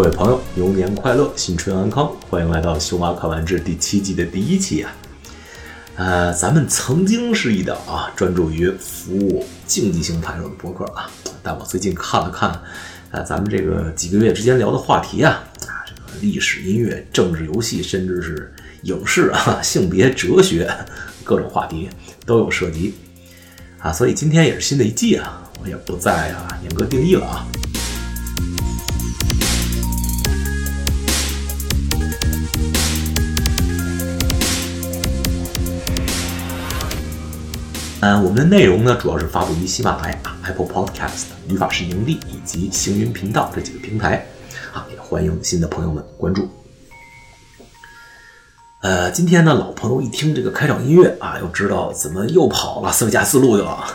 各位朋友，牛年快乐，新春安康！欢迎来到《修马看完志》第七季的第一期啊。呃，咱们曾经是一档啊专注于服务竞技型牌手的博客啊，但我最近看了看，呃，咱们这个几个月之间聊的话题啊，啊，这个历史、音乐、政治、游戏，甚至是影视啊、性别、哲学，各种话题都有涉及啊，所以今天也是新的一季啊，我也不再啊严格定义了啊。呃，我们的内容呢，主要是发布于喜马拉雅、Apple Podcast、语法是盈利以及行云频道这几个平台，啊，也欢迎新的朋友们关注。呃，今天呢，老朋友一听这个开场音乐啊，又知道怎么又跑了斯维加斯路去了啊。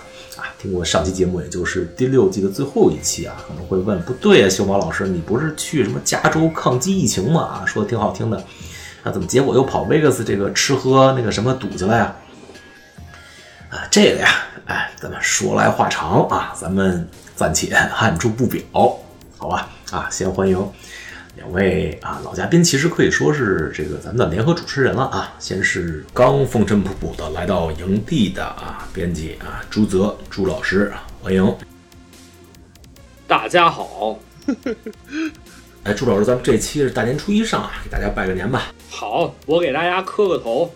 听过上期节目，也就是第六季的最后一期啊，可能会问，不对啊，修马老师，你不是去什么加州抗击疫情吗？啊，说的挺好听的，啊，怎么结果又跑 Vegas 这个吃喝那个什么赌去了呀？啊，这个呀，哎，咱们说来话长啊，咱们暂且 按住不表，好吧？啊，先欢迎两位啊老嘉宾，其实可以说是这个咱们的联合主持人了啊。先是刚风尘仆仆的来到营地的啊编辑啊朱泽朱老师，欢迎。大家好，哎，朱老师，咱们这期是大年初一上啊，给大家拜个年吧。好，我给大家磕个头。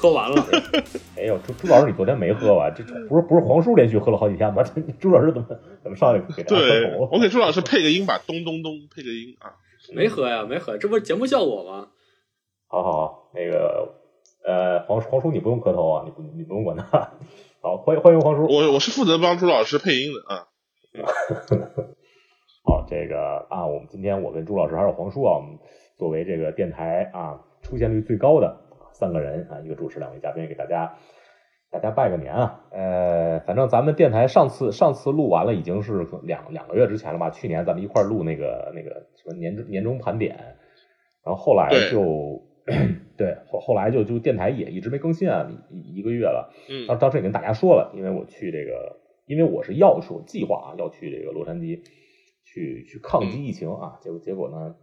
喝完了，哎呦，朱朱老师，你昨天没喝完？这不是不是黄叔连续喝了好几天吗？朱老师怎么怎么上来给对，我给朱老师配个音吧，咚咚咚，配个音啊。没喝呀，没喝，这不是节目效果吗？好好，那个呃，黄黄叔你不用磕头啊，你不你不用管他。好，欢迎欢迎黄叔，我我是负责帮朱老师配音的啊。好，这个啊，我们今天我跟朱老师还有黄叔啊，我们作为这个电台啊出现率最高的。三个人啊，一个主持，两位嘉宾，给大家大家拜个年啊！呃，反正咱们电台上次上次录完了，已经是两两个月之前了吧？去年咱们一块录那个那个什么年终年终盘点，然后后来就 对后后来就就电台也一直没更新啊，一一个月了。嗯，当当时也跟大家说了，因为我去这个，因为我是要说计划啊，要去这个洛杉矶去去抗击疫情啊，结果结果呢，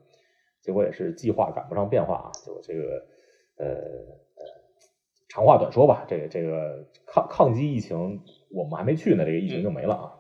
结果也是计划赶不上变化啊，结果这个。呃呃，长话短说吧，这个这个抗抗击疫情，我们还没去呢，这个疫情就没了啊，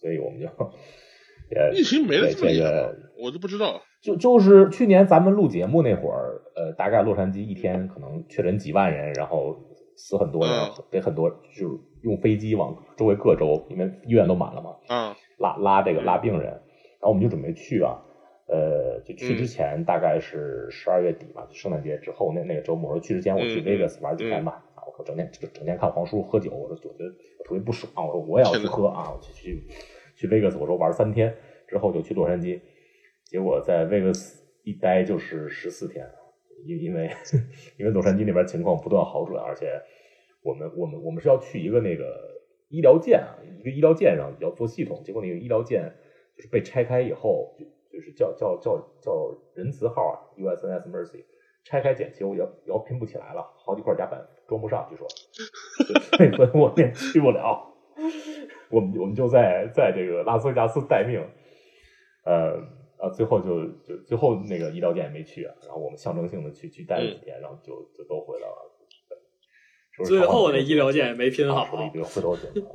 所以我们就呃疫情没了这个我都不知道，就就是去年咱们录节目那会儿，呃，大概洛杉矶一天可能确诊几万人，然后死很多人，得很多就是用飞机往周围各州，因为医院都满了嘛，嗯，拉拉这个拉病人，然后我们就准备去啊。呃，就去之前大概是十二月底嘛，圣诞节之后那那个周末，我说去之前我去 Vegas 玩几天吧，啊，我说整天整整天看黄叔喝酒，我说我觉得特别不爽，我说我也要去喝啊，我去去去 Vegas，我说玩三天之后就去洛杉矶，结果在 Vegas 一待就是十四天，因因为 因为洛杉矶那边情况不断好转，而且我们我们我们是要去一个那个医疗舰啊，一个医疗舰上要做系统，结果那个医疗舰就是被拆开以后。就是叫叫叫叫仁慈号啊，USNS Mercy，拆开检修要要拼不起来了，好几块甲板装不上，据说，所以我们也去不了。我们我们就在在这个拉斯维加斯待命，呃啊，最后就就最后那个医疗舰也没去，然后我们象征性的去去待了几天，然后就就都回来了。最后那医疗舰也没拼好，说了一堆回头金，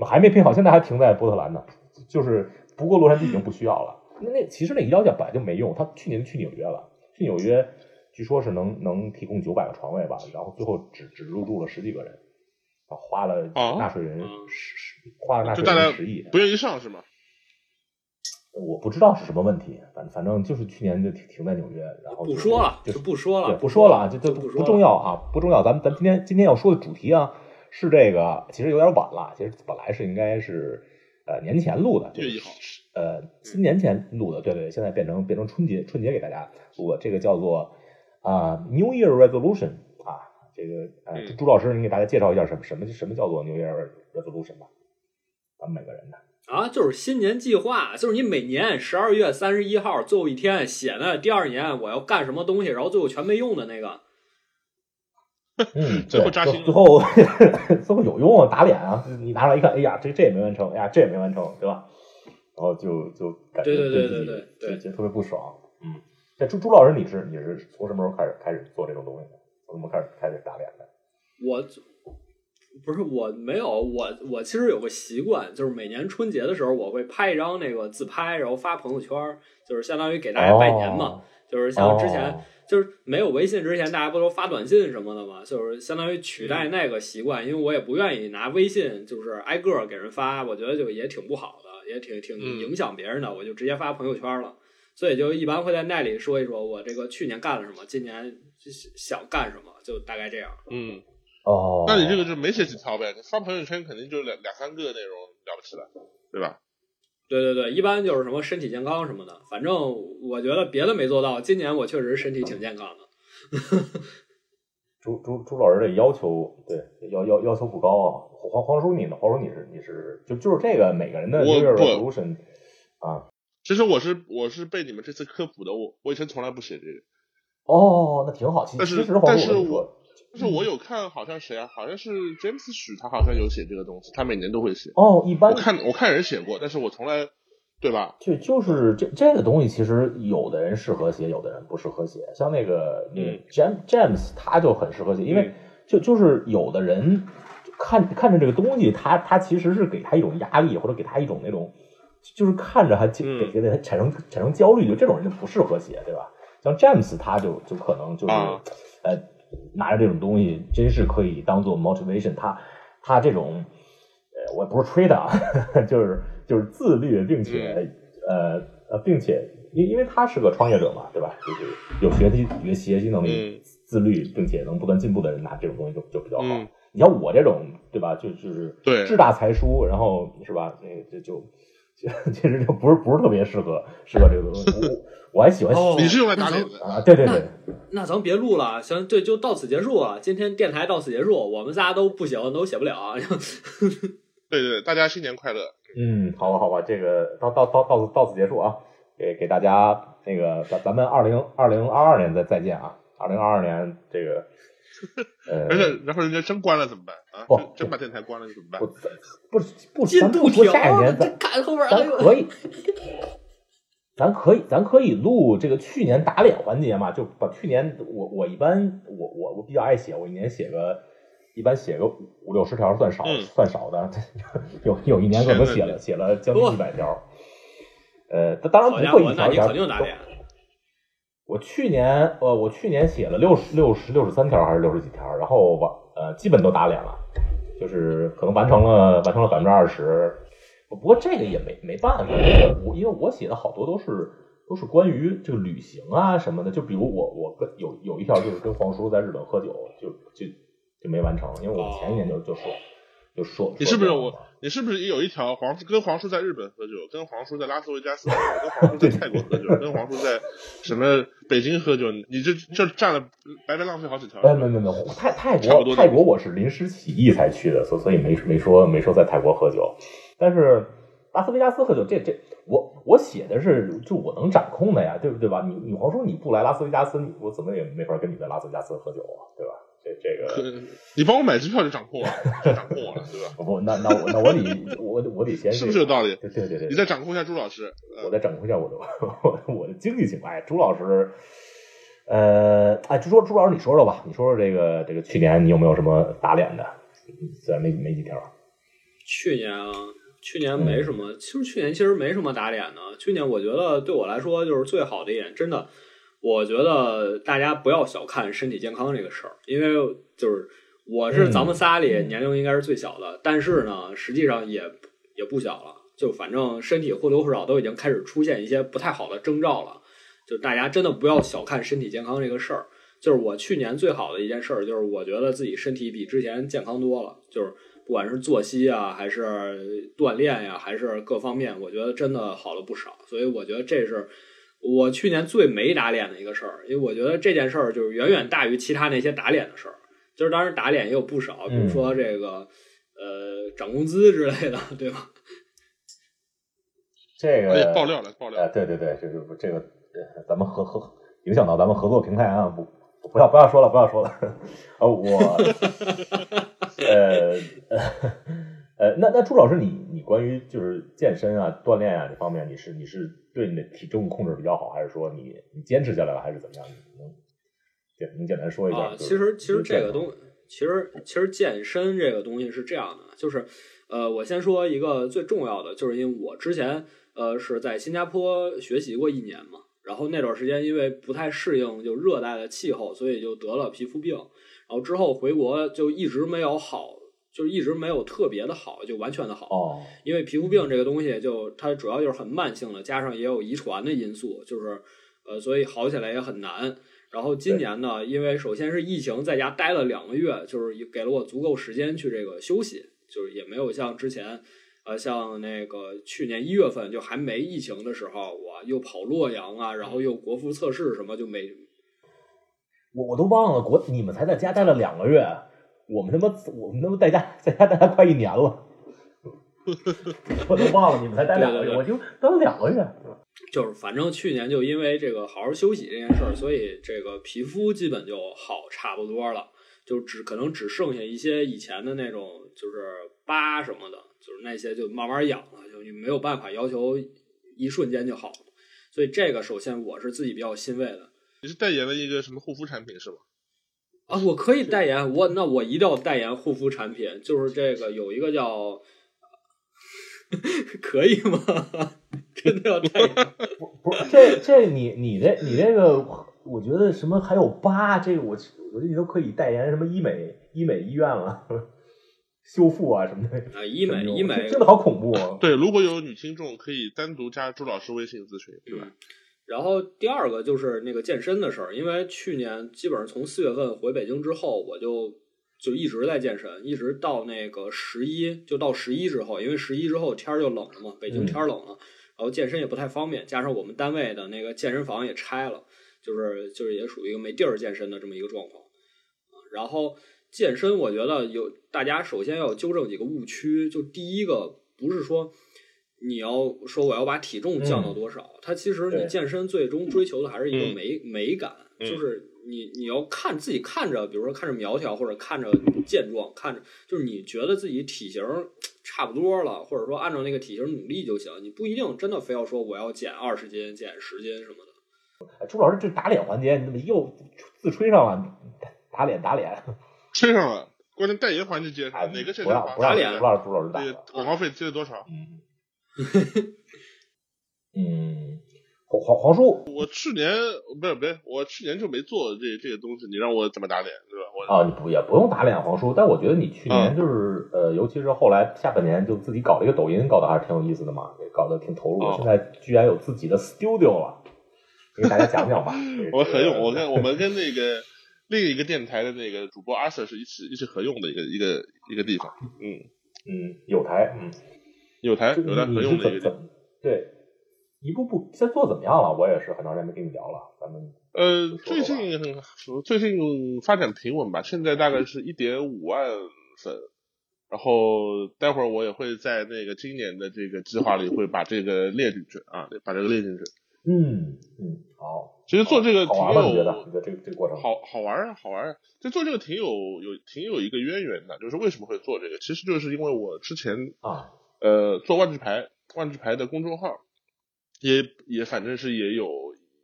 我 还没拼好，现在还停在波特兰呢，就是不过洛杉矶已经不需要了。那那其实那医疗券本来就没用，他去年去纽约了，去纽约据说是能能提供九百个床位吧，然后最后只只入住了十几个人，花了纳税人十十花了纳税人十亿，不愿意上是吗？我不知道是什么问题，反反正就是去年就停停在纽约，然后不说了，就是不说了，对，不说了啊，就就不重要啊，不重要。咱们咱今天今天要说的主题啊是这个，其实有点晚了，其实本来是应该是呃年前录的，月一号。呃，新年前录的，对对，现在变成变成春节春节给大家录的，这个叫做啊 New Year Resolution 啊，这个呃朱老师，你给大家介绍一下什么什么什么叫做 New Year Resolution 吧，咱们每个人的啊，就是新年计划，就是你每年十二月三十一号最后一天写的，第二年我要干什么东西，然后最后全没用的那个。嗯，最后扎心，最后 最后有用啊，打脸啊！你拿出来一看，哎呀，这这也没完成，哎呀，这也没完成，对吧？然后就就感觉对对对对对，就特别不爽。嗯，这朱朱老师，你是你是从什么时候开始开始做这种东西的？从什么开始开始打脸的？我不是我没有我我其实有个习惯，就是每年春节的时候，我会拍一张那个自拍，然后发朋友圈，就是相当于给大家拜年嘛。哦就是像之前、哦就是没有微信之前，大家不都发短信什么的吗？就是相当于取代那个习惯，因为我也不愿意拿微信就是挨个儿给人发，我觉得就也挺不好的，也挺挺嗯影响别人的，我就直接发朋友圈了。所以就一般会在那里说一说我这个去年干了什么，今年想干什么，就大概这样。嗯，哦，那你这个就没写几条呗？你发朋友圈肯定就两两三个内容了不起了，对吧？对对对，一般就是什么身体健康什么的，反正我觉得别的没做到，今年我确实身体挺健康的。朱朱朱老师这要求，对要要要求不高啊。黄黄叔你呢？黄叔你是你是就就是这个每个人的我 New Year 不 resolution 啊。其实我是我是被你们这次科普的，我我以前从来不写这个，哦，那挺好。其但是其实黄但是叔跟你说我，但是我有看好像谁啊，好像是 James 许，他好像有写这个东西，他每年都会写。哦，一般我看我看人写过，但是我从来，对吧？就就是这这个东西，其实有的人适合写，有的人不适合写。像那个那 James James，他就很适合写，因为嗯就就是有的人看看着这个东西，他他其实是给他一种压力，或者给他一种那种，就是看着还给嗯给给他产生产生焦虑，就这种人就不适合写，对吧？像 James 他就就可能就是、啊呃拿着这种东西，真是可以当做 motivation，他他这种。呃，我不是吹的啊，就是就是自律，并且、呃呃，并且因因为他是个创业者嘛，对吧？就是有学习有学习能力、嗯自律，并且能不断进步的人，拿这种东西就就比较好。嗯你像我这种，对吧？就就是对志大才疏，然后是吧？那个就就就 其实就不是不是特别适合适合这个东西。我我还喜欢哦你是用来打脸的，啊，对对对，那咱别录了，行，对，就到此结束啊。今天电台到此结束，我们仨都不行，都写不了。对对对，大家新年快乐。嗯，好吧，好吧，这个到到到到此到此结束啊，给给大家那个咱咱们二零二零二二年再再见啊，二零二二年这个呃，而且然后人家真关了怎么办啊？不真真把电台关了怎么办不？不不，进咱不说度条下一年，咱看后边咱可以，咱可以咱可以录这个去年打脸环节嘛，就把去年我我一般我我我比较爱写，我一年写个一般写个五五六十条算少、嗯算少的，有有一年可能写了写了将近一百条，呃，当然不会一条一条肯定打脸。我去年呃，我去年写了六十六十六十三条还是六十几条，然后完呃基本都打脸了，就是可能完成了完成了百分之二十。不过这个也没没办法，这个我因为我写的好多都是都是关于这个旅行啊什么的，就比如我我跟有有一条就是跟黄叔在日本喝酒，就就就没完成，因为我前一年就就说就说你是不是我？你是不是也有一条黄跟黄叔在日本喝酒，跟黄叔在拉斯维加斯喝酒，跟黄叔在泰国喝酒，跟黄叔在什么北京喝酒？你这这占了白白浪费好几条。哎，没没没，泰泰国泰国我是临时起意才去的，所所以没没说没说在泰国喝酒，但是拉斯维加斯喝酒，这这我我写的是就我能掌控的呀，对不对吧？你你黄叔你不来拉斯维加斯，我怎么也没法跟你在拉斯维加斯喝酒啊，对吧？这这个呃你帮我买机票就掌控了，就掌控我了，对吧？不 不，那那我那我得我我得先是不是有道理？对对对对，你再掌控一下朱老师，呃我再掌控一下我的 我的我的经济情况。哎，朱老师，呃，哎，朱说朱老师，你说说吧，你说说这个这个去年你有没有什么打脸的？虽然没没几条。去年啊，去年没什么，其实去年其实没什么打脸的。去年我觉得对我来说就是最好的一点，真的，我觉得大家不要小看身体健康这个事儿，因为就是我是嗯咱们仨里嗯年龄应该是最小的，但是呢，实际上也也不小了，就反正身体或多或少都已经开始出现一些不太好的征兆了。就大家真的不要小看身体健康这个事儿。就是我去年最好的一件事儿，就是我觉得自己身体比之前健康多了，就是不管是作息啊，还是锻炼呀、还是各方面，我觉得真的好了不少。所以我觉得这是我去年最没打脸的一个事儿，因为我觉得这件事儿就是远远大于其他那些打脸的事儿。就是当时打脸也有不少，比如说这个、呃涨工资之类的，对吧？这哎，个爆料了，爆料呃，。对对对，这个这个呃咱们合合影响到咱们合作平台啊，不不要不要说了，不要说了。呃，我呃 呃，那那朱老师，你你关于就是健身啊、锻炼啊这方面，你是你是对你的体重控制比较好，还是说你你坚持下来了，还是怎么样？你能简能简单说一下？啊，其实其实这个东，其实其实健身这个东西是这样的，就是呃，我先说一个最重要的，就是因为我之前呃是在新加坡学习过一年嘛，然后那段时间因为不太适应就热带的气候，所以就得了皮肤病，然后之后回国就一直没有好。就是一直没有特别的好，就完全的好。哦，因为皮肤病这个东西，就它主要就是很慢性的，加上也有遗传的因素，就是呃，所以好起来也很难。然后今年呢，因为首先是疫情，在家待了两个月，就是给了我足够时间去这个休息，就是也没有像之前，呃，像那个去年一月份就还没疫情的时候，我又跑洛阳啊，然后又国服测试什么就没。我我都忘了国，你们才在家待了两个月。我们他妈，我们他妈在家在家待了快一年了，我都忘了你们才待两个月，我就待了两个月。就是反正去年就因为这个好好休息这件事儿，所以这个皮肤基本就好差不多了，就只可能只剩下一些以前的那种就是疤什么的，就是那些就慢慢养了，就你没有办法要求一瞬间就好。所以这个首先我是自己比较欣慰的。你是代言了一个什么护肤产品是吧？啊，我可以代言，我那我一定要代言护肤产品，就是这个有一个叫，可以吗？真的要代言？不不是，这这你你这你这个，我觉得什么还有疤，这个我我觉得你都可以代言什么医美医美医院了，修复啊什么的啊，医美医美真的好恐怖啊！对，如果有女听众可以单独加朱老师微信咨询，对吧？然后第二个就是那个健身的事儿，因为去年基本上从四月份回北京之后，我就就一直在健身，一直到那个十一，就到十一之后，因为十一之后天儿就冷了嘛，北京天儿冷了，然后健身也不太方便，加上我们单位的那个健身房也拆了，就是就是也属于一个没地儿健身的这么一个状况。然后健身，我觉得有大家首先要纠正几个误区，就第一个不是说。你要说我要把体重降到多少？它其实你健身最终追求的还是一个美美感，就是你你要看自己看着，比如说看着苗条或者看着健壮，看着就是你觉得自己体型差不多了，或者说按照那个体型努力就行，你不一定真的非要说我要减二十斤、减十斤什么的。朱老师，这打脸环节你怎么又自吹上了？打脸打脸，吹上了。关键代言环节接哪个健身房打脸？朱老师，朱老师打。广告费接了多少？嗯，黄黄黄叔，我去年不是不是，我去年就没做这这个东西，你让我怎么打脸，对吧？我啊，你不也不用打脸黄叔，但我觉得你去年就是呃，尤其是后来下半年就自己搞了一个抖音，搞得还是挺有意思的嘛，搞得挺投入。现在居然有自己的 studio 了，给大家讲讲吧。我合用，我跟我们跟那个另一个电台的那个主播阿 Sir 是一起一起合用的一个一个一个地方。嗯嗯，有台嗯。有台有台很用的一个对，一步步现在做怎么样了？我也是很长时间没跟你聊了，咱们呃，最近最近发展平稳吧，现在大概是一点五万粉，然后待会儿我也会在那个今年的这个计划里会把这个列进去啊，把这个列进去。嗯嗯，好。其实做这个挺有，你觉得？你觉得这个这个过程好好玩啊，好玩啊！就做这个挺有有挺有一个渊源的，就是为什么会做这个？其实就是因为我之前啊。呃，做万智牌，万智牌的公众号，也也反正是也有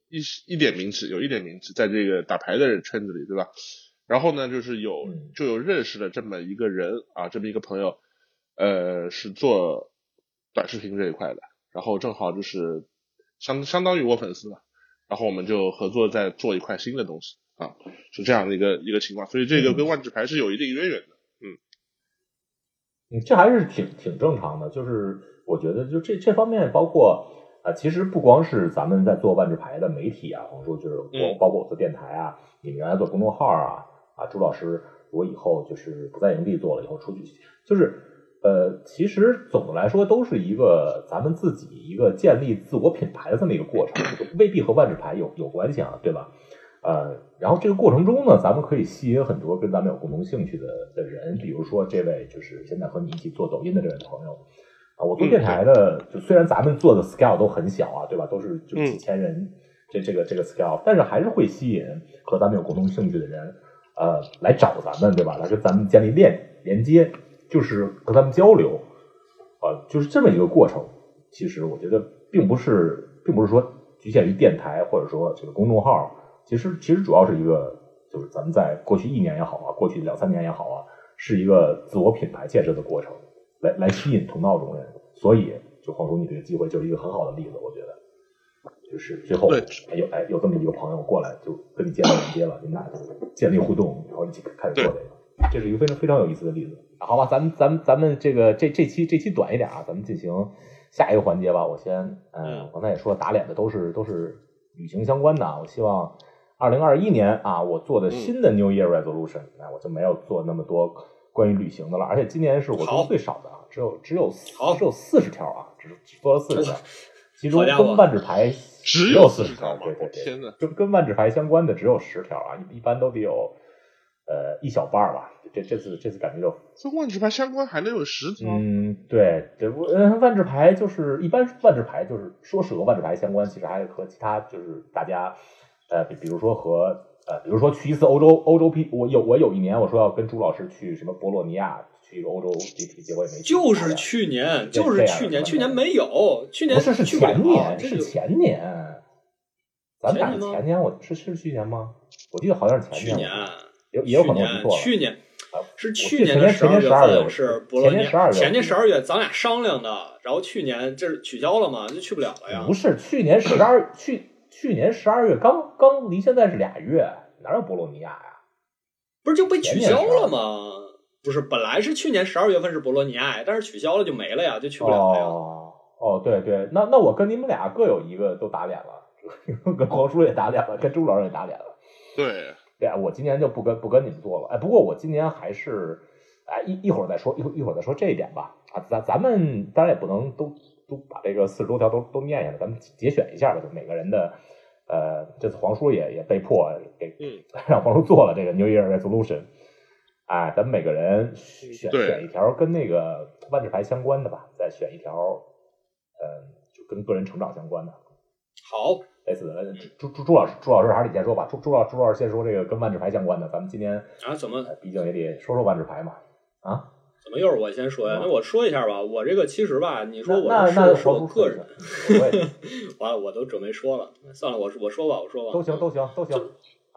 一一点名气，有一点名气，在这个打牌的圈子里，对吧？然后呢，就是有就有认识了这么一个人啊，这么一个朋友，呃，是做短视频这一块的，然后正好就是相相当于我粉丝吧，然后我们就合作在做一块新的东西啊，是这样的一个一个情况，所以这个跟万智牌是有一定渊源的。嗯，这还是挺挺正常的，就是我觉得就这这方面，包括啊，其实不光是咱们在做万智牌的媒体啊，或者说就是我包括我做电台啊，你们原来做公众号啊，啊，朱老师，我以后就是不在营地做了，以后出去，就是呃，其实总的来说都是一个咱们自己一个建立自我品牌的这么一个过程，未必和万智牌有有关系啊，对吧？呃，然后这个过程中呢，咱们可以吸引很多跟咱们有共同兴趣的的人，比如说这位就是现在和你一起做抖音的这位朋友啊，我做电台的，就虽然咱们做的 scale 都很小啊，对吧？都是就几千人这这个这个 scale，但是还是会吸引和咱们有共同兴趣的人，呃，来找咱们，对吧？来跟咱们建立链连接，就是和咱们交流。呃，就是这么一个过程。其实我觉得并不是，并不是说局限于电台或者说这个公众号。其实其实主要是一个，就是咱们在过去一年也好啊，过去两三年也好啊，是一个自我品牌建设的过程，来来吸引同道中人。所以，就黄叔，你这个机会就是一个很好的例子，我觉得。就是最后，哎有哎有这么一个朋友过来，就跟你建立连接了，你们俩建立互动，然后一起开始做这个，这是一个非常非常有意思的例子。好吧，咱们咱们咱们这个这这期这期短一点啊，咱们进行下一个环节吧。我先，嗯，刚才也说打脸的都是都是旅行相关的，我希望二零二一年啊，我做的新的 New Year Resolution，那我就没有做那么多关于旅行的了，而且今年是我做最少的啊，只有只有只有四十条啊，只只做了四十条。其中跟万智牌只有四十条，对对对，跟跟万智牌相关的只有十条啊，一般都得有呃一小半吧。这这次这次感觉就跟万智牌相关还能有十条？嗯，对，这不嗯万智牌就是一般万智牌就是说是和万智牌相关，其实还和其他就是大家呃比比如说和呃比如说去一次欧洲欧洲 P，我有我有一年我说要跟朱老师去什么博洛尼亚。去欧洲 GP，结果也没去。就是去年，就是去年，去年没有，去年不是是前年，是前年。咱们俩前年，我是是去年吗？我记得好像是前年，也也有可能错去年是去年的十二月份是博洛尼亚，前年十二月咱俩商量的，然后去年这是取消了嘛，就去不了了呀。不是去年十二去去年十二月刚刚离现在是俩月，哪有博洛尼亚呀？不是就被取消了吗？不是，本来是去年十二月份是博洛尼亚，但是取消了就没了呀，就去不了了呀。哦，对对，那那我跟你们俩各有一个都打脸了，跟黄叔也打脸了，跟朱老师也打脸了。对，对啊，我今年就不跟不跟你们做了。哎，不过我今年还是，哎一一会儿再说，一会一会儿再说这一点吧。啊，咱咱们当然也不能都都把这个四十多条都都念下来，咱们节选一下吧，就每个人的。呃，这次黄叔也也被迫给 让黄叔做了这个 New Year Resolution。哎，咱们每个人选选一条跟那个万智牌相关的吧，再选一条，嗯，就跟个人成长相关的。好，类似的，朱朱朱老师，朱老师还是你先说吧。朱朱老朱老师先说这个跟万智牌相关的，咱们今天啊，怎么？毕竟也得说说万智牌嘛。啊？怎么又是我先说呀？那我说一下吧。我这个其实吧，你说我那那是我个人，完了我都准备说了，算了，我我说吧，我说吧。都行，都行，都行。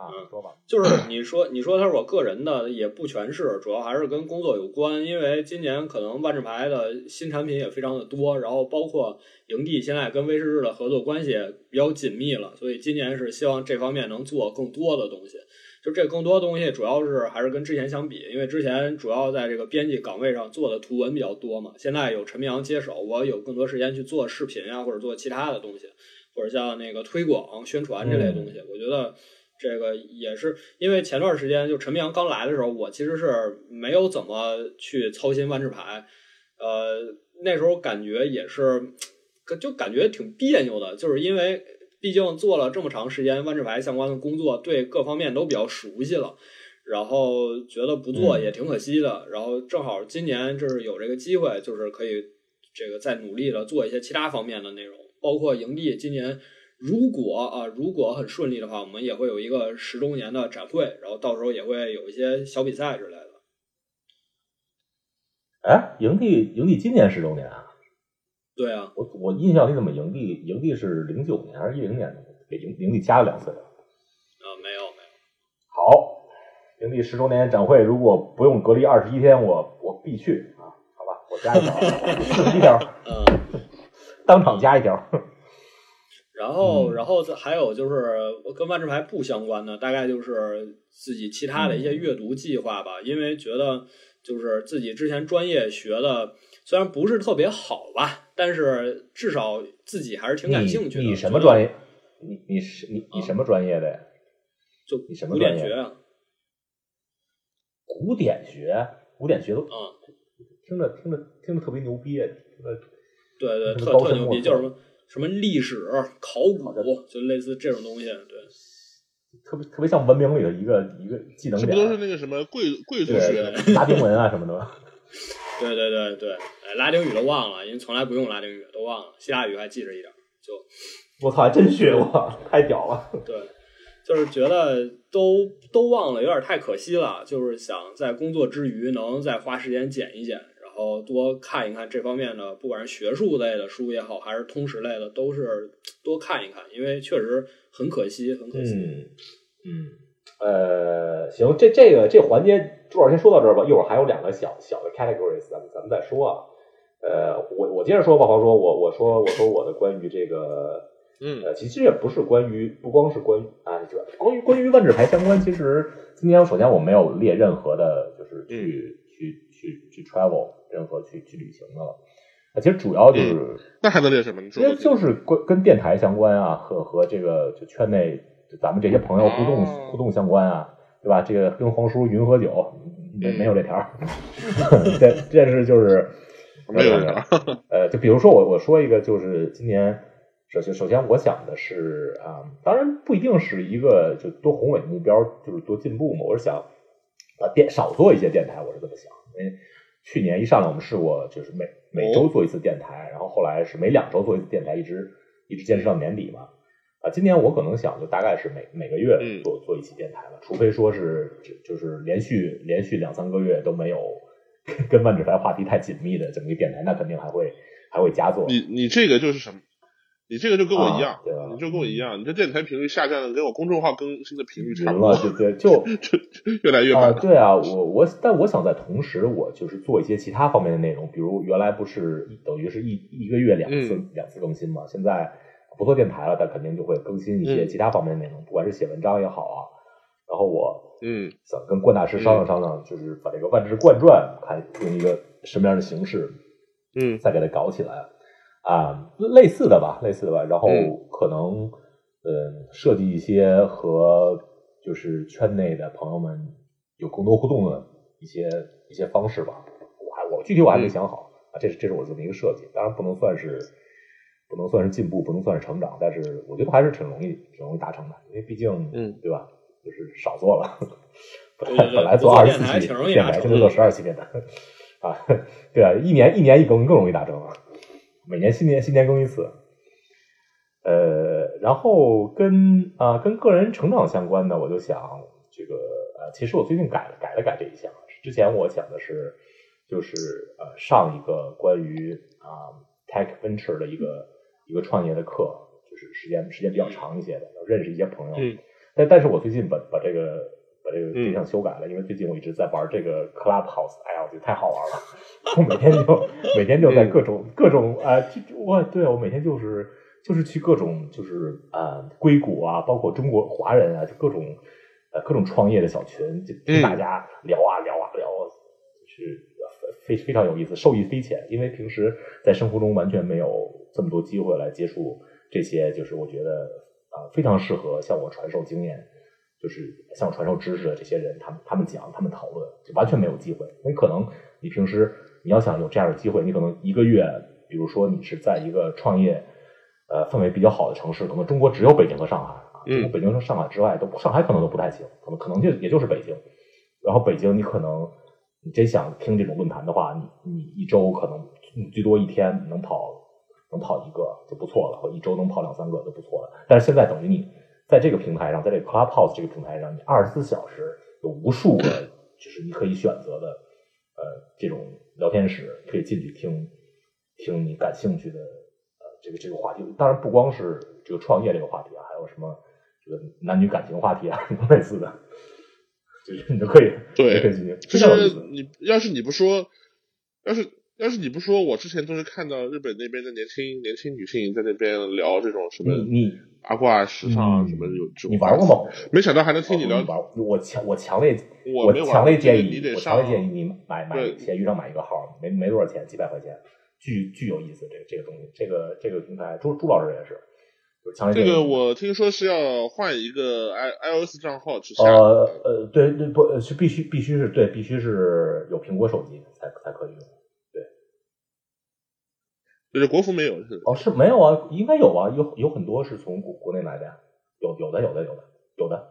嗯，说吧，就是你说，你说他是我个人的，也不全是，主要还是跟工作有关。因为今年可能万智牌的新产品也非常的多，然后包括营地现在跟威士日的合作关系比较紧密了，所以今年是希望这方面能做更多的东西。就这更多东西，主要是还是跟之前相比，因为之前主要在这个编辑岗位上做的图文比较多嘛，现在有陈明阳接手，我有更多时间去做视频啊，或者做其他的东西，或者像那个推广、宣传这类东西，我觉得。这个也是因为前段时间就陈明阳刚来的时候，我其实是没有怎么去操心万智牌，呃，那时候感觉也是，就感觉挺别扭的，就是因为毕竟做了这么长时间万智牌相关的工作，对各方面都比较熟悉了，然后觉得不做也挺可惜的。然后正好今年就是有这个机会，就是可以这个再努力的做一些其他方面的内容，包括营地今年。如果啊，如果很顺利的话，我们也会有一个十周年的展会，然后到时候也会有一些小比赛之类的。哎，营地营地今年十周年啊？对啊，我我印象里怎么营地营地是零九年还是一零年给营营地加了两岁？啊，没有没有。好，营地十周年展会，如果不用隔离二十一天，我我必去啊！好吧，我加一条，一条，嗯，当场加一条。然后，然后还有就是跟万智牌不相关的，大概就是自己其他的一些阅读计划吧。因为觉得就是自己之前专业学的虽然不是特别好吧，但是至少自己还是挺感兴趣的。你什么专业？你你是你你什么专业的呀？就你什么专业？古典学，古典学都啊，听着听着听着特别牛逼，听着对对特特牛逼，叫什么？什么历史考古，就类似这种东西，对，特别特别像文明里的一个一个技能点，这不都是那个什么贵贵族学的拉丁文啊什么的？对对对对，哎，拉丁语都忘了，因为从来不用拉丁语，都忘了。希腊语还记着一点，就我操，还真学过，太屌了。对，就是觉得都都忘了，有点太可惜了。就是想在工作之余能再花时间捡一捡。然后多看一看这方面的，不管是学术类的书也好，还是通识类的，都是多看一看，因为确实很可惜，很可惜。嗯嗯，呃，行，这这个这环节，朱老师先说到这儿吧，一会儿还有两个小小的 categories，咱们咱们再说啊。呃，我我接着说吧，黄说，我我说我说我的关于这个，嗯呃，其实也不是关于，不光是关于啊，这个关于关于万智牌相关，其实今天首先我没有列任何的，就是去、去去去 travel 任何去去旅行的了。啊，其实主要就是，那还能列什么？其实就是关跟电台相关啊，和和这个就圈内就咱们这些朋友互动、哦互动相关啊，对吧？这个跟黄叔云喝酒没没有这条儿，这这是就是没有呃呃，就比如说我我说一个，就是今年首先首先我想的是啊、当然不一定是一个就多宏伟的目标，就是多进步嘛。我是想把电少做一些电台，我是这么想，因为去年一上来我们试过，就是每每周做一次电台，然后后来是每两周做一次电台，一直一直坚持到年底嘛。啊，今年我可能想就大概是每每个月嗯做做一期电台了，除非说是就就是连续连续两三个月都没有跟万智牌话题太紧密的这么一个电台，那肯定还会还会加做。你你这个就是什么？你这个就跟我一样，啊对吧你就跟我一样，你这电台频率下降的跟我公众号更新的频率差匀了，不多，对对，就 就越来越啊、慢。对啊，我我但我想在同时，我就是做一些其他方面的内容，比如原来不是等于是一一个月两次、嗯两次更新嘛，现在不做电台了，但肯定就会更新一些嗯其他方面的内容，不管是写文章也好啊。然后我嗯想跟冠大师商量商量，就是把这个万智冠传看用一个什么样的形式，嗯再给它搞起来啊，类似的吧，类似的吧。然后嗯可能嗯，设计一些和就是圈内的朋友们有更多互动的一些一些方式吧。我还我具体我还没想好啊，这是这是我这么一个设计，当然不能算是不能算是进步，不能算是成长，但是我觉得还是挺容易挺容易达成的，因为毕竟嗯对吧，就是少做了。本来 本来做二十四期电台挺容易电台，达成的现在做十二期电台啊，对啊，一年一年一更更容易达成啊，每年新年新年更一次。呃，然后跟啊、跟个人成长相关的，我就想这个呃，其实我最近改了改了改这一项，之前我想的是就是呃上一个关于啊、tech venture 的一个一个创业的课，就是时间时间比较长一些的，认识一些朋友。嗯但但是我最近把把这个把这个对象修改了，因为最近我一直在玩这个 Clubhouse，哎呀，我觉得太好玩了，我每天就每天就在各种、各种啊，这我对我每天就是就是去各种就是啊硅谷啊，包括中国华人啊，就各种呃各种创业的小群，就听嗯。大家聊啊聊啊聊啊，就是非非常有意思，受益匪浅。因为平时在生活中完全没有这么多机会来接触这些，就是我觉得啊、非常适合向我传授经验，就是向我传授知识的这些人，他们他们讲，他们讨论，就完全没有机会。因为可能你平时你要想有这样的机会，你可能一个月，比如说你是在一个创业呃氛围比较好的城市，可能中国只有北京和上海啊，北京和上海之外，都上海可能都不太行，可能可能就也就是北京。然后北京你可能你真想听这种论坛的话，你你一周可能你最多一天能跑能跑一个就不错了，或一周能跑两三个就不错了。但是现在等于你在这个平台上，在这个 Clubhouse 这个平台上，你二十四小时有无数个就是你可以选择的呃这种聊天室，可以进去听听你感兴趣的呃这个这个话题。当然不光是这个创业这个话题啊，还有什么这个男女感情话题啊，类似的，就是你都可以对可以进去，就。是你要是你不说，要是要是你不说，我之前都是看到日本那边的年轻年轻女性在那边聊这种什么八卦、时尚什么有这种。你玩过？吗？没想到还能听你聊我强我强烈我强烈建议你得议我强烈建议你买买对闲鱼上买一个号，没没多少钱，几百块钱，巨巨有意思。这个这个东西，这个这个平台，朱朱老师也是，这。个我听说是要换一个 i iOS 账号去下。呃呃对对不呃是必须必须是对必须是有苹果手机才才可以用。就是国服没有是？哦，是没有啊，应该有啊，有有很多是从国国内来的呀，有有的有的有的有的。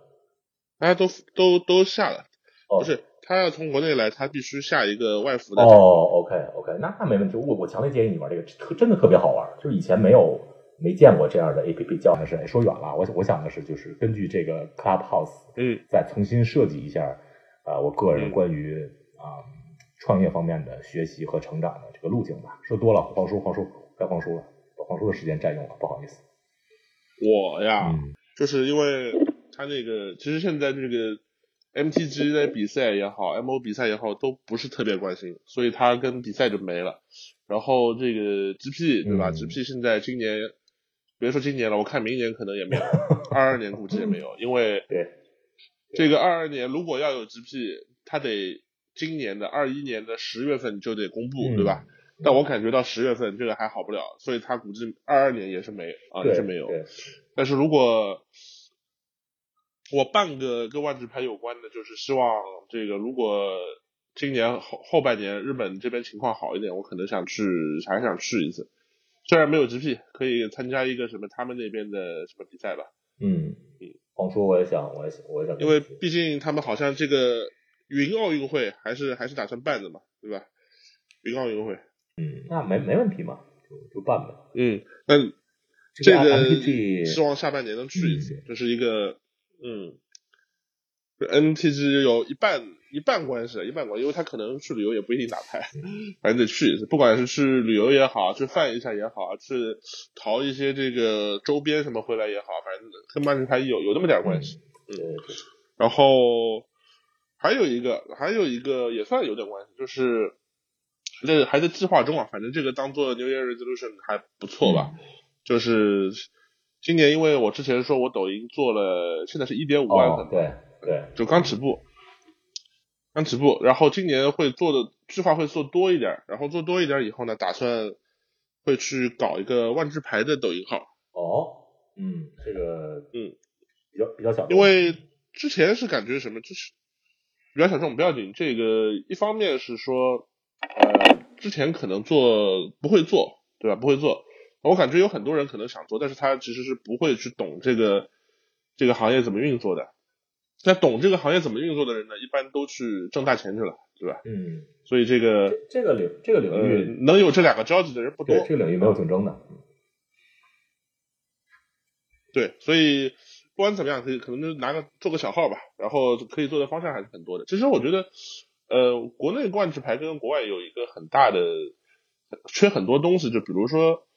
大家都都都下了，哦不是他要从国内来，他必须下一个外服的。哦，OK OK，那那没问题。我我强烈建议你玩这个，特真的特别好玩。就是以前没有没见过这样的 APP 叫的是，哎说远了，我我想的是就是根据这个 Clubhouse，嗯，再重新设计一下啊、呃我个人嗯关于啊、创业方面的学习和成长的这个路径吧。说多了，黄叔，黄叔该黄叔了，把黄叔的时间占用了，不好意思。我呀，嗯就是因为他那个，其实现在这个 MTG 的比赛也好，MO 比赛也好，都不是特别关心，所以他跟比赛就没了。然后这个 GP 对吧、嗯 g p 现在今年，别说今年了，我看明年可能也没有，二二年估计也没有，因为对这个二二年如果要有 GP，他得今年的二一年的十月份就得公布，嗯。对吧？但我感觉到十月份这个还好不了，所以他估计二二年也是没啊，也是没有。但是如果我半个跟万智牌有关的，就是希望这个如果今年后后半年日本这边情况好一点，我可能想去还想去一次。虽然没有 GP，可以参加一个什么他们那边的什么比赛吧，嗯。嗯，黄叔我也想，我也想，我也想因为，毕竟他们好像这个云奥运会还是还是打算办的嘛，对吧？云奥运会，嗯，那没没问题嘛，就就办呗。嗯，那这个希望下半年能去一次，嗯这是一个嗯，NTG 有一半一半关系，一半关系，因为他可能去旅游也不一定打牌，反正得去一次，不管是去旅游也好，去泛一下也好，去淘一些这个周边什么回来也好，反正跟曼城牌有有那么点关系。对对对然后还有一个，还有一个也算有点关系，就是这还在计划中啊，反正这个当做 New Year Resolution 还不错吧。就是今年，因为我之前说我抖音做了，现在是一点五万粉，，哦对对，就刚起步，刚起步。然后今年会做的计划会做多一点，然后做多一点以后呢，打算会去搞一个万智牌的抖音号。哦，嗯，这个嗯比较比较小，因为之前是感觉什么，就是比较小众不要紧。这个一方面是说，呃，之前可能做不会做，对吧？不会做。我感觉有很多人可能想做，但是他其实是不会去懂这个这个行业怎么运作的。那懂这个行业怎么运作的人呢，一般都去挣大钱去了，对吧？嗯，所以这个这这个领这个领呃域，能有这两个交集的人不多。这个领域没有竞争的，对，所以不管怎么样，可以可能就拿个做个小号吧，然后可以做的方向还是很多的。其实我觉得，呃，国内万智牌跟国外有一个很大的缺很多东西，就比如说，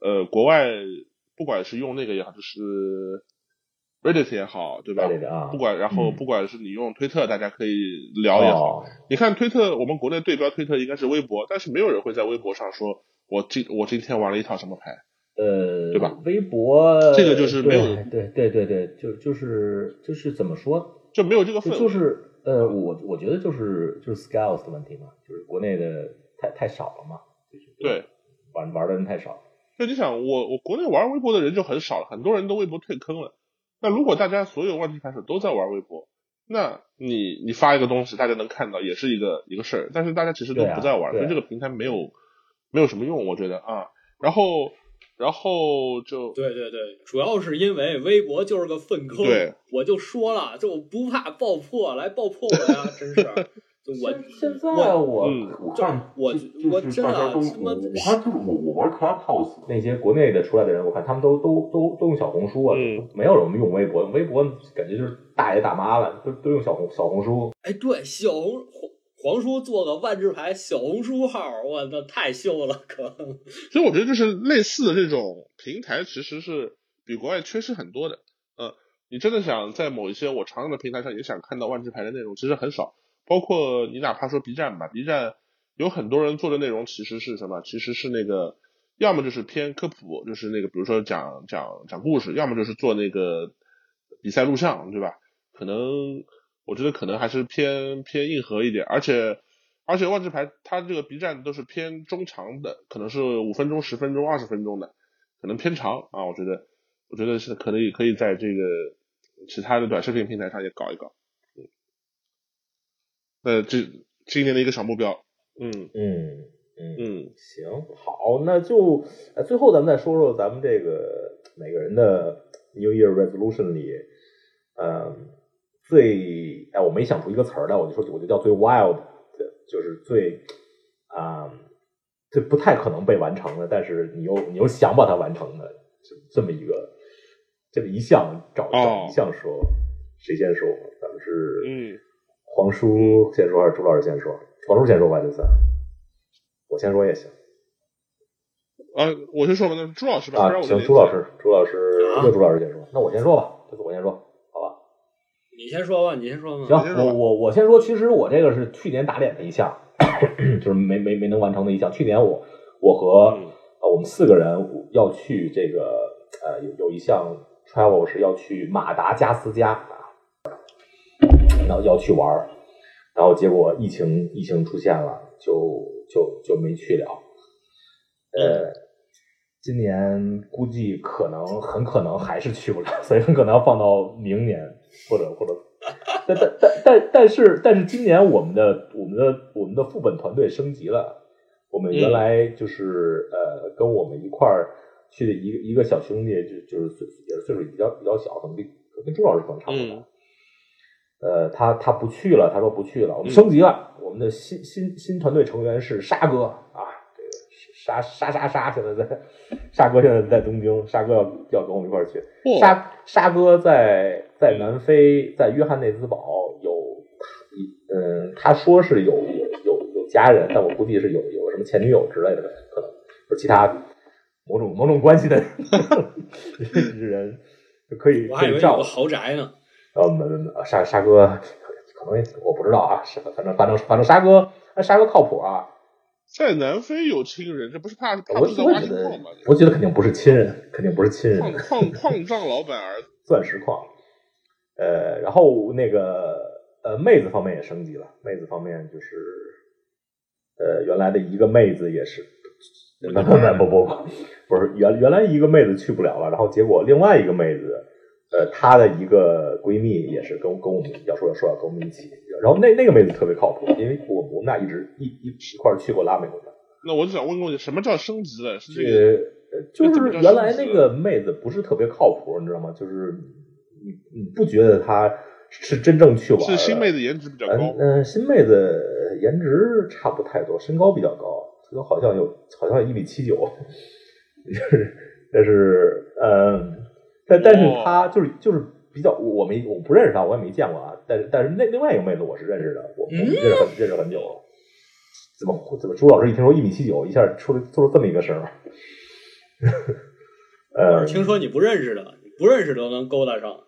呃，国外不管是用那个也好，就是 Reddit 也好，对吧？不管然后嗯不管是你用推特，大家可以聊也好，哦，你看推特，我们国内对标推特应该是微博，但是没有人会在微博上说我今我今天玩了一套什么牌。呃，对吧？微博这个就是没有对对对对对，就就是就是怎么说，就没有这个氛围，就就是呃，我我觉得就是就是 scales 的问题嘛，就是国内的太太少了嘛，就是对，玩玩的人太少，就你想，我我国内玩微博的人就很少了，很多人都微博退坑了。那如果大家所有万智牌手都在玩微博，那你你发一个东西，大家能看到，也是一个一个事儿。但是大家其实都不在玩，所以这个平台没有没有什么用，我觉得啊。然后然后就对对对，主要是因为微博就是个粪坑。对，我就说了，就不怕爆破，来爆破我呀！真是，就我现在我嗯我就看我我真的他妈我看就是我我玩 Clubhouse，那些国内的出来的人，我看他们都都都都用小红书啊，嗯没有人用微博，微博感觉就是大爷大妈了，都都用小红小红书。哎，对，小红黄黄叔做个万智牌小红书号，我操，太秀了，可所以我觉得就是类似的这种平台，其实是比国外缺失很多的。嗯，你真的想在某一些我常用的平台上也想看到万智牌的内容，其实很少。包括你哪怕说 B 站吧，B 站有很多人做的内容其实是什么？其实是那个要么就是偏科普，就是那个比如说讲讲讲故事，要么就是做那个比赛录像，对吧？可能我觉得可能还是偏偏硬核一点，而且而且万智牌它这个 B 站都是偏中长的，可能是五分钟、十分钟、二十分钟的，可能偏长啊。我觉得我觉得是可能也可以在这个其他的短视频平台上也搞一搞。嗯，那这今年的一个小目标，嗯嗯嗯嗯行，好，那就呃最后咱们再说说咱们这个每个人的 New Year Resolution 里，嗯，最哎我没想出一个词儿来，我就说我就叫最 wild 的，就是最啊、这不太可能被完成的，但是你又你又想把它完成的这这么一个这么一项找找哦一项说，谁先说？咱们是嗯黄叔先说还是朱老师先说？黄叔先说吧，就算我先说也行。啊，我先说吧，那朱老师吧，啊，行，朱老师，朱老师，那朱老师先说，那我先说吧，这次我先说？你先说吧，你先说吧。行，我我我先说，其实我这个是去年打脸的一项，就是没没没能完成的一项。去年我我和呃我们四个人要去这个呃有有一项 travel 是要去马达加斯加啊，然后要去玩然后结果疫情疫情出现了，就就就没去了。呃，今年估计可能很可能还是去不了，所以很可能要放到明年或者或者，但但但但但是但是今年我们的我们的我们的副本团队升级了，我们原来就是呃跟我们一块儿去的一个一个小兄弟，就就是岁也是岁数比较比较小，可能跟跟朱老师可能差不多。呃，他他不去了，他说不去了，我们升级了，我们的新新新团队成员是沙哥啊。沙沙沙沙，现在在沙哥现在在东京，沙哥要要跟我们一块儿去。沙沙哥在在南非，在约翰内斯堡有他，嗯，他说是有有有有家人，但我估计是有有什么前女友之类的，可能或者其他某种某种关系的人 可以可以照。个豪宅呢？呃，没没没，沙沙哥可能我不知道啊，是反正反正反正沙哥沙哥靠谱啊。在南非有亲人，这不是怕怕我在挖金矿吗？我觉得肯定不是亲人，肯定不是亲人。矿矿矿藏老板儿子，钻石矿。呃，然后那个呃妹子方面也升级了，妹子方面就是呃原来的一个妹子也是，不不不不，不是原原来一个妹子去不了了，然后结果另外一个妹子。呃，她的一个闺蜜也是跟跟我们要说要说要跟我们一起，然后那那个妹子特别靠谱，因为我我们俩一直一一一块去过拉美国家。那我就想问问你，什么叫升级了？是这个，就是原来那个妹子不是特别靠谱，你知道吗？就是你你不觉得她是真正去玩？是新妹子颜值比较高。嗯，新妹子颜值差不太多，身高比较高，好像有好像有一米七九，就是但是嗯。但但是他就是就是比较我没我不认识他我也没见过啊，但是但是那另外一个妹子我是认识的，我我们认识很认识很久了。怎么怎么朱老师一听说一米七九，一下出了出了这么一个声儿？呃，听说你不认识的，不认识都能勾搭上。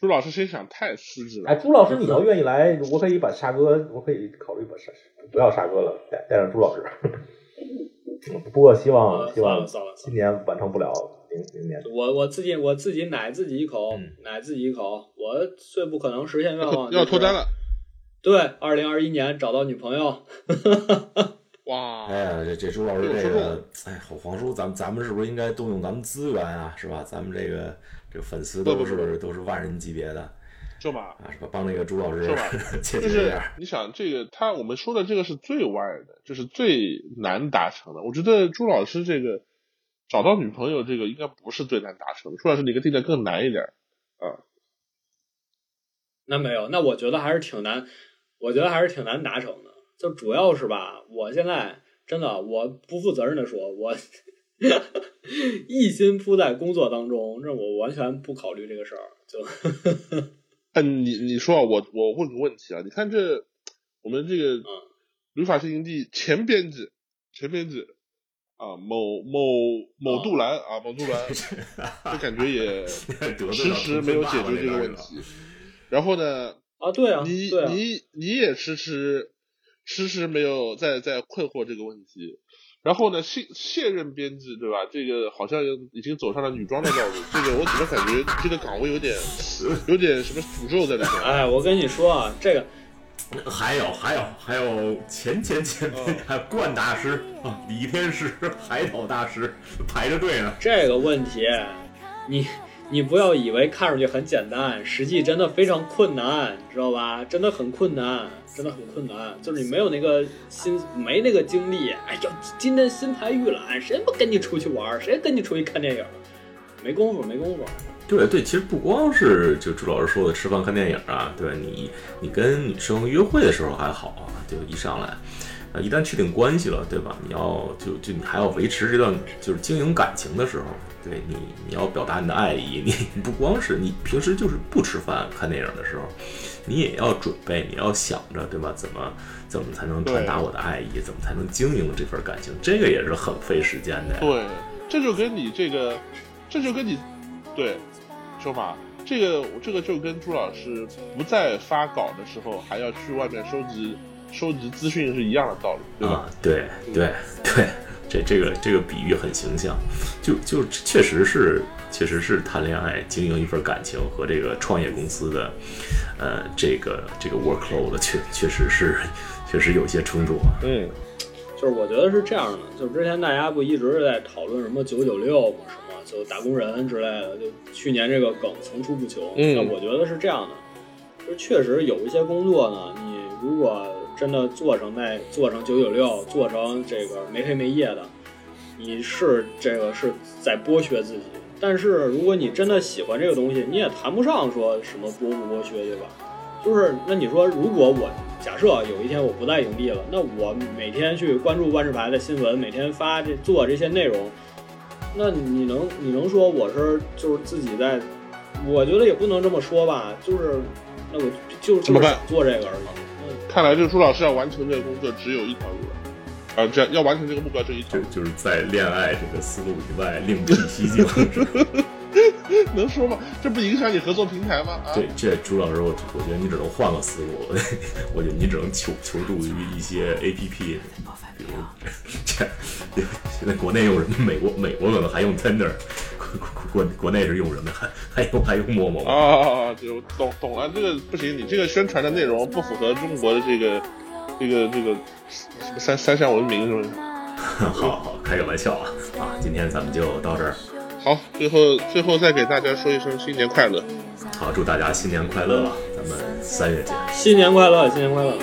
朱老师心想太私自了。哎，朱老师你要愿意来，我可以把沙哥，我可以考虑把沙不要沙哥了，带带上朱老师。不过希望希望今年完成不了。我我自己我自己奶自己一口，奶自己一口。我最不可能实现愿望要脱单了。对，二零二一年找到女朋友。哇！哎呀，这这朱老师这个，哎，黄叔，咱们咱们是不是应该动用咱们资源啊？是吧？咱们这个这个粉丝都是都是万人级别的，是吧？啊，是吧？帮那个朱老师是吧？就是你想这个，他我们说的这个是最歪的，就是最难达成的。我觉得朱老师这个。找到女朋友这个应该不是最难达成的，朱老师你个定的更难一点啊。那没有，那我觉得还是挺难，我觉得还是挺难达成的。就主要是吧，我现在真的我不负责任的说，我 一心扑在工作当中，那我完全不考虑这个事儿。就，嗯，你你说我我问个问题啊，你看这我们这个旅法新营地前编辑前编辑。啊，某某某杜兰啊，某杜兰，就感觉也 迟迟没有解决这个问题。然后呢？啊，对啊，你你你也迟迟迟迟没有在在困惑这个问题。然后呢，现现任编辑对吧？这个好像已经走上了女装的道路。这个我怎么感觉这个岗位有点有点什么诅咒在里面？哎，我跟你说啊，这个。还有还有还有前前前还有冠大师啊，李天师、海岛大师排着队呢。这个问题，你你不要以为看上去很简单，实际真的非常困难，知道吧？真的很困难，真的很困难。就是你没有那个心，没那个精力。哎呦，今天新排预览，谁不跟你出去玩？谁跟你出去看电影？没工夫，没工夫。对对，其实不光是就朱老师说的吃饭看电影啊，对你你跟女生约会的时候还好啊，就一上来，啊，一旦确定关系了，对吧？你要就就你还要维持这段就是经营感情的时候，对你你要表达你的爱意，你你不光是你平时就是不吃饭看电影的时候，你也要准备，你要想着，对吧？怎么怎么才能传达我的爱意？怎么才能经营这份感情？这个也是很费时间的。对，这就跟你这个，这就跟你对，说嘛。这个这个就跟朱老师不在发稿的时候还要去外面收集收集资讯是一样的道理，对吧？对对对，这这个这个比喻很形象，就就确实是确实是谈恋爱经营一份感情和这个创业公司的呃这个这个 workload 确确实是确实有些冲突啊。嗯，就是我觉得是这样的，就是之前大家不一直在讨论什么九九六吗？就打工人之类的，就去年这个梗层出不穷。那我觉得是这样的，就确实有一些工作呢，你如果真的做成那做成九九六，做成这个没黑没夜的，你是这个是在剥削自己。但是如果你真的喜欢这个东西，你也谈不上说什么剥不剥削，对吧？就是那你说，如果我假设有一天我不在营地了，那我每天去关注万智牌的新闻，每天发这做这些内容。那你能你能说我是就是自己在？我觉得也不能这么说吧，就是那我就怎么办做这个而已。嗯，看来这个朱老师要完成这个工作只有一条路了，啊，这样要完成这个目标这一条，就是在恋爱这个思路以外另辟蹊径。能说吗？这不影响你合作平台吗？对，这朱老师，我我觉得你只能换个思路，我觉得你只能求求助于一些 A P P，比如这现在国内用什么？美国美国可能还用 Tender，国国国内是用什么？还 还用还用陌陌啊？就懂懂了，这个不行，你这个宣传的内容不符合中国的这个这个这个三三项文明，是不是？好好开个玩笑啊！啊，今天咱们就到这儿。好，最后最后再给大家说一声新年快乐。好，祝大家新年快乐！咱们三月见。新年快乐，新年快乐。